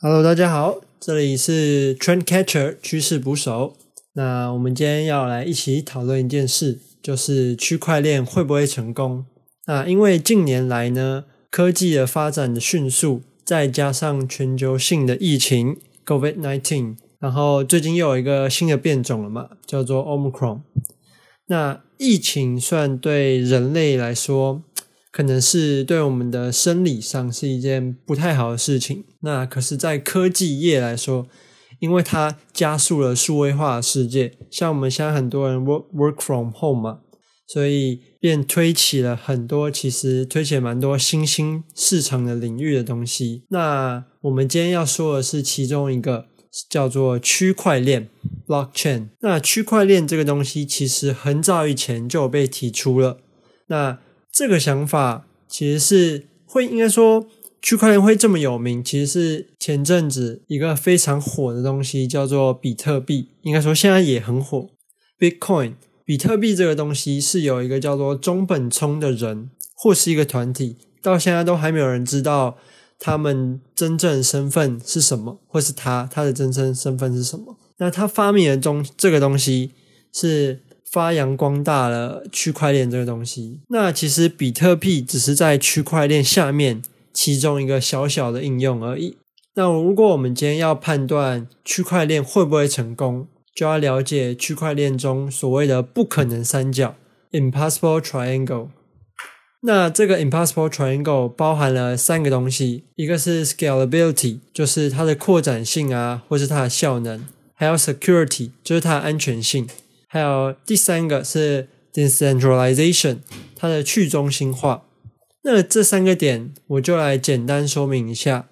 Hello，大家好，这里是 Trend Catcher 趋势捕手。那我们今天要来一起讨论一件事，就是区块链会不会成功？那因为近年来呢，科技的发展的迅速，再加上全球性的疫情 COVID-19，然后最近又有一个新的变种了嘛，叫做 Omicron。那疫情算对人类来说，可能是对我们的生理上是一件不太好的事情。那可是，在科技业来说，因为它加速了数位化的世界，像我们现在很多人 work work from home 嘛，所以便推起了很多，其实推起蛮多新兴市场的领域的东西。那我们今天要说的是其中一个，叫做区块链 （blockchain）。那区块链这个东西，其实很早以前就有被提出了。那这个想法其实是会应该说区块链会这么有名，其实是前阵子一个非常火的东西，叫做比特币。应该说现在也很火，Bitcoin。比特币这个东西是有一个叫做中本聪的人或是一个团体，到现在都还没有人知道他们真正身份是什么，或是他他的真正身份是什么。那他发明的中这个东西是。发扬光大了区块链这个东西，那其实比特币只是在区块链下面其中一个小小的应用而已。那如果我们今天要判断区块链会不会成功，就要了解区块链中所谓的不可能三角 （impossible triangle）。那这个 impossible triangle 包含了三个东西，一个是 scalability，就是它的扩展性啊，或是它的效能；还有 security，就是它的安全性。还有第三个是 decentralization，它的去中心化。那这三个点我就来简单说明一下。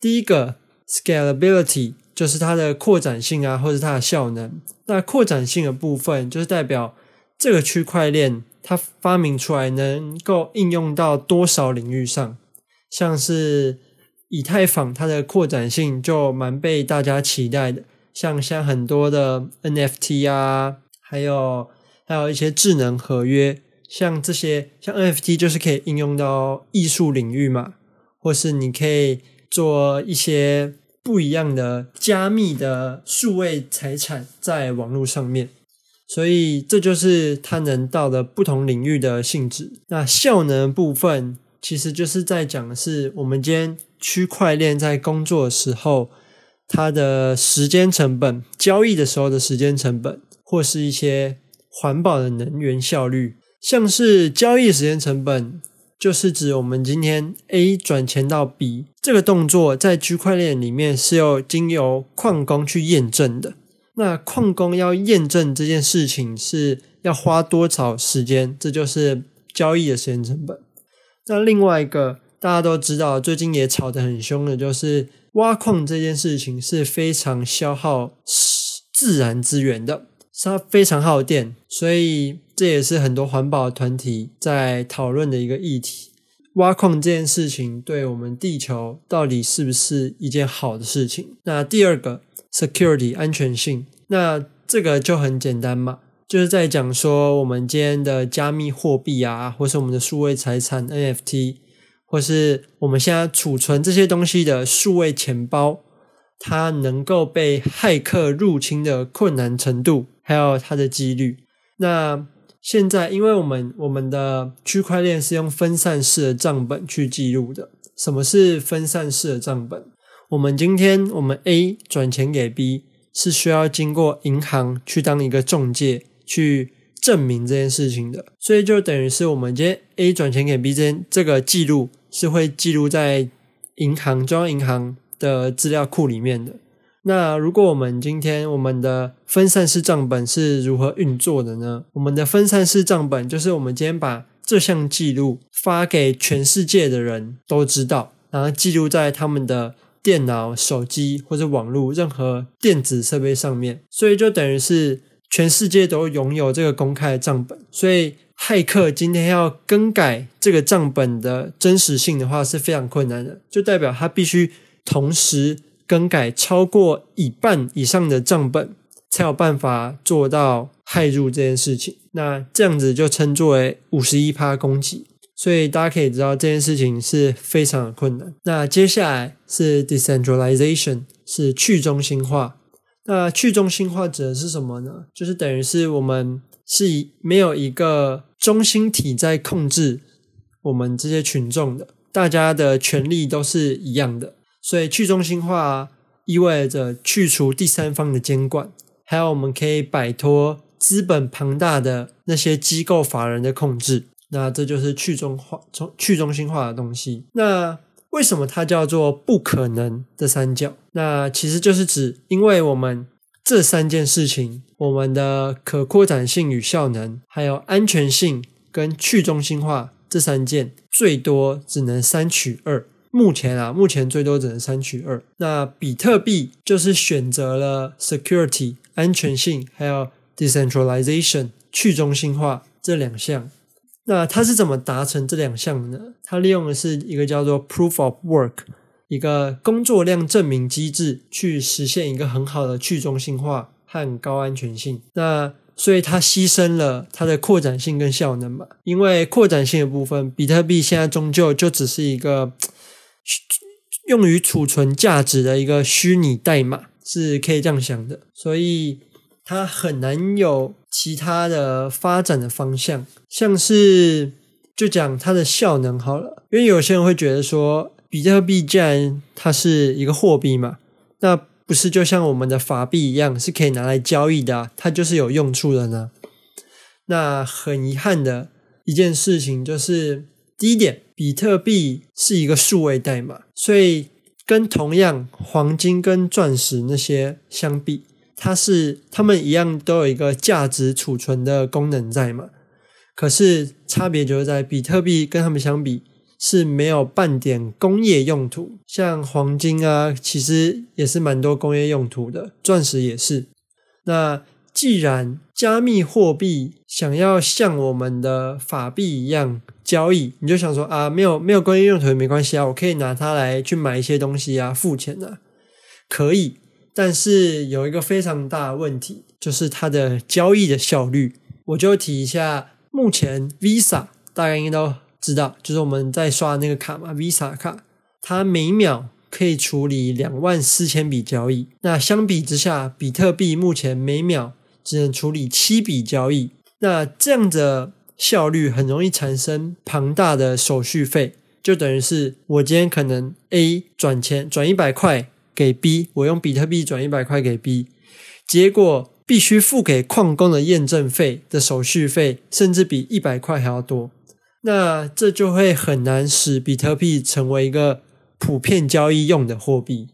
第一个 scalability 就是它的扩展性啊，或者它的效能。那扩展性的部分就是代表这个区块链它发明出来能够应用到多少领域上，像是以太坊，它的扩展性就蛮被大家期待的。像像很多的 NFT 啊。还有还有一些智能合约，像这些像 NFT 就是可以应用到艺术领域嘛，或是你可以做一些不一样的加密的数位财产在网络上面，所以这就是它能到的不同领域的性质。那效能部分其实就是在讲的是我们今天区块链在工作的时候，它的时间成本，交易的时候的时间成本。或是一些环保的能源效率，像是交易时间成本，就是指我们今天 A 转钱到 B 这个动作，在区块链里面是要经由矿工去验证的。那矿工要验证这件事情是要花多少时间？这就是交易的时间成本。那另外一个大家都知道，最近也吵得很凶的，就是挖矿这件事情是非常消耗自然资源的。它非常耗电，所以这也是很多环保团体在讨论的一个议题。挖矿这件事情对我们地球到底是不是一件好的事情？那第二个 security 安全性，那这个就很简单嘛，就是在讲说我们今天的加密货币啊，或是我们的数位财产 NFT，或是我们现在储存这些东西的数位钱包，它能够被骇客入侵的困难程度。还有它的几率。那现在，因为我们我们的区块链是用分散式的账本去记录的。什么是分散式的账本？我们今天我们 A 转钱给 B 是需要经过银行去当一个中介去证明这件事情的。所以就等于是我们今天 A 转钱给 B 这这个记录是会记录在银行中央银行的资料库里面的。那如果我们今天我们的分散式账本是如何运作的呢？我们的分散式账本就是我们今天把这项记录发给全世界的人都知道，然后记录在他们的电脑、手机或者网络任何电子设备上面，所以就等于是全世界都拥有这个公开的账本。所以骇客今天要更改这个账本的真实性的话是非常困难的，就代表他必须同时。更改超过一半以上的账本，才有办法做到骇入这件事情。那这样子就称作为五十一趴攻击。所以大家可以知道这件事情是非常的困难。那接下来是 decentralization，是去中心化。那去中心化指的是什么呢？就是等于是我们是没有一个中心体在控制我们这些群众的，大家的权利都是一样的。所以去中心化意味着去除第三方的监管，还有我们可以摆脱资本庞大的那些机构法人的控制。那这就是去中化、中去中心化的东西。那为什么它叫做不可能的三角？那其实就是指，因为我们这三件事情，我们的可扩展性与效能，还有安全性跟去中心化这三件，最多只能三取二。目前啊，目前最多只能三取二。那比特币就是选择了 security 安全性，还有 decentralization 去中心化这两项。那它是怎么达成这两项的呢？它利用的是一个叫做 proof of work，一个工作量证明机制，去实现一个很好的去中心化和高安全性。那所以它牺牲了它的扩展性跟效能嘛？因为扩展性的部分，比特币现在终究就只是一个用于储存价值的一个虚拟代码，是可以这样想的。所以它很难有。其他的发展的方向，像是就讲它的效能好了，因为有些人会觉得说，比特币既然它是一个货币嘛，那不是就像我们的法币一样是可以拿来交易的，它就是有用处的呢。那很遗憾的一件事情就是，第一点，比特币是一个数位代码，所以跟同样黄金跟钻石那些相比。它是它们一样都有一个价值储存的功能在嘛？可是差别就是在比特币跟它们相比是没有半点工业用途，像黄金啊，其实也是蛮多工业用途的，钻石也是。那既然加密货币想要像我们的法币一样交易，你就想说啊，没有没有工业用途也没关系啊，我可以拿它来去买一些东西啊，付钱啊，可以。但是有一个非常大的问题，就是它的交易的效率。我就提一下，目前 Visa 大家应该都知道，就是我们在刷那个卡嘛，Visa 卡，它每秒可以处理两万四千笔交易。那相比之下，比特币目前每秒只能处理七笔交易。那这样的效率很容易产生庞大的手续费，就等于是我今天可能 A 转钱转一百块。给 B，我用比特币转一百块给 B，结果必须付给矿工的验证费的手续费，甚至比一百块还要多。那这就会很难使比特币成为一个普遍交易用的货币。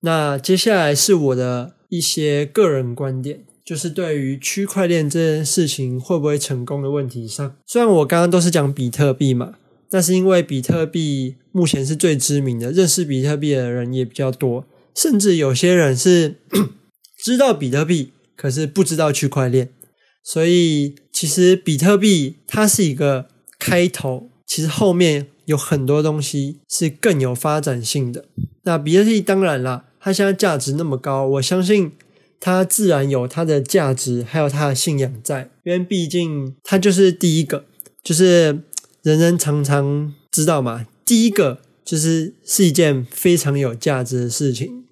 那接下来是我的一些个人观点，就是对于区块链这件事情会不会成功的问题上。虽然我刚刚都是讲比特币嘛，但是因为比特币目前是最知名的，认识比特币的人也比较多。甚至有些人是 知道比特币，可是不知道区块链。所以，其实比特币它是一个开头，其实后面有很多东西是更有发展性的。那比特币当然了，它现在价值那么高，我相信它自然有它的价值，还有它的信仰在。因为毕竟它就是第一个，就是人人常常知道嘛，第一个就是是一件非常有价值的事情。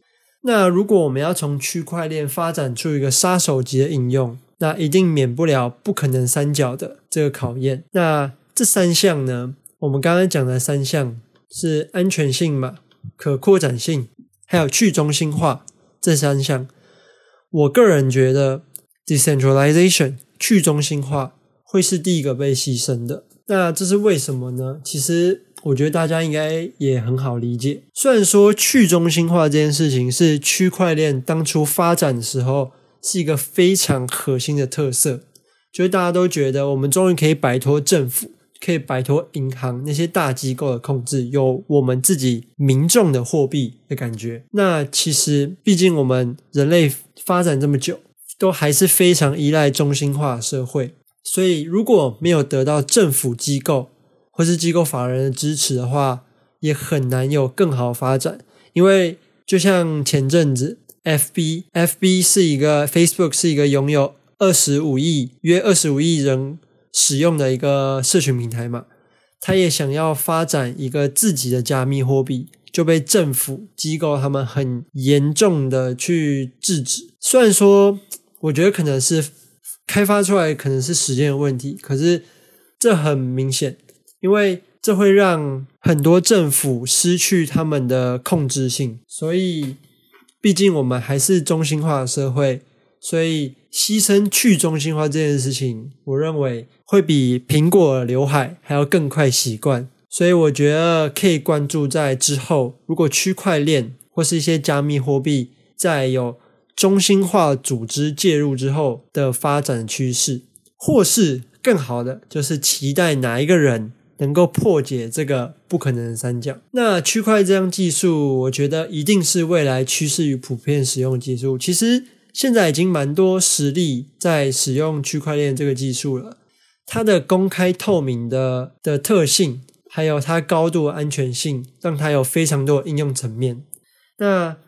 那如果我们要从区块链发展出一个杀手级的应用，那一定免不了不可能三角的这个考验。那这三项呢？我们刚刚讲的三项是安全性嘛、可扩展性，还有去中心化这三项。我个人觉得，decentralization 去中心化会是第一个被牺牲的。那这是为什么呢？其实。我觉得大家应该也很好理解。虽然说去中心化这件事情是区块链当初发展的时候是一个非常核心的特色，就是大家都觉得我们终于可以摆脱政府、可以摆脱银行那些大机构的控制，有我们自己民众的货币的感觉。那其实，毕竟我们人类发展这么久，都还是非常依赖中心化社会，所以如果没有得到政府机构，或是机构法人的支持的话，也很难有更好发展。因为就像前阵子，F B F B 是一个 Facebook 是一个拥有二十五亿约二十五亿人使用的一个社群平台嘛，他也想要发展一个自己的加密货币，就被政府机构他们很严重的去制止。虽然说，我觉得可能是开发出来可能是时间的问题，可是这很明显，因为这会让很多政府失去他们的控制性，所以。毕竟我们还是中心化的社会，所以牺牲去中心化这件事情，我认为会比苹果刘海还要更快习惯。所以我觉得可以关注在之后，如果区块链或是一些加密货币在有中心化组织介入之后的发展趋势，或是更好的，就是期待哪一个人。能够破解这个不可能的三角。那区块链这项技术，我觉得一定是未来趋势与普遍使用技术。其实现在已经蛮多实例在使用区块链这个技术了。它的公开透明的的特性，还有它高度安全性，让它有非常多的应用层面。那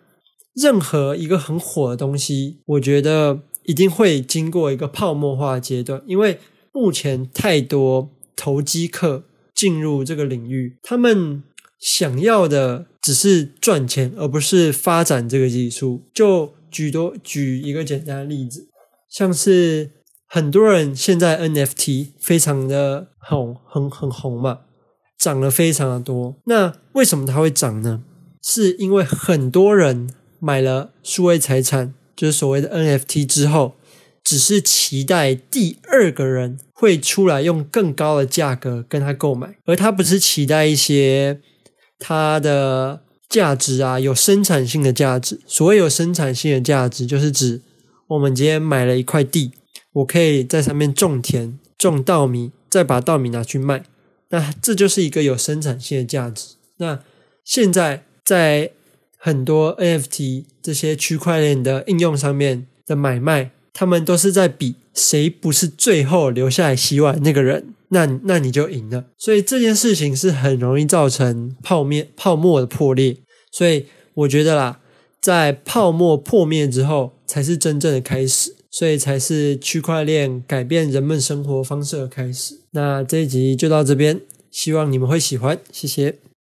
任何一个很火的东西，我觉得一定会经过一个泡沫化阶段，因为目前太多投机客。进入这个领域，他们想要的只是赚钱，而不是发展这个技术。就举多举一个简单的例子，像是很多人现在 NFT 非常的红，很很红嘛，涨了非常的多。那为什么它会涨呢？是因为很多人买了数位财产，就是所谓的 NFT 之后。只是期待第二个人会出来用更高的价格跟他购买，而他不是期待一些他的价值啊，有生产性的价值。所谓有生产性的价值，就是指我们今天买了一块地，我可以在上面种田、种稻米，再把稻米拿去卖，那这就是一个有生产性的价值。那现在在很多 NFT 这些区块链的应用上面的买卖。他们都是在比谁不是最后留下来洗碗那个人，那那你就赢了。所以这件事情是很容易造成泡面泡沫的破裂。所以我觉得啦，在泡沫破灭之后，才是真正的开始，所以才是区块链改变人们生活方式的开始。那这一集就到这边，希望你们会喜欢，谢谢。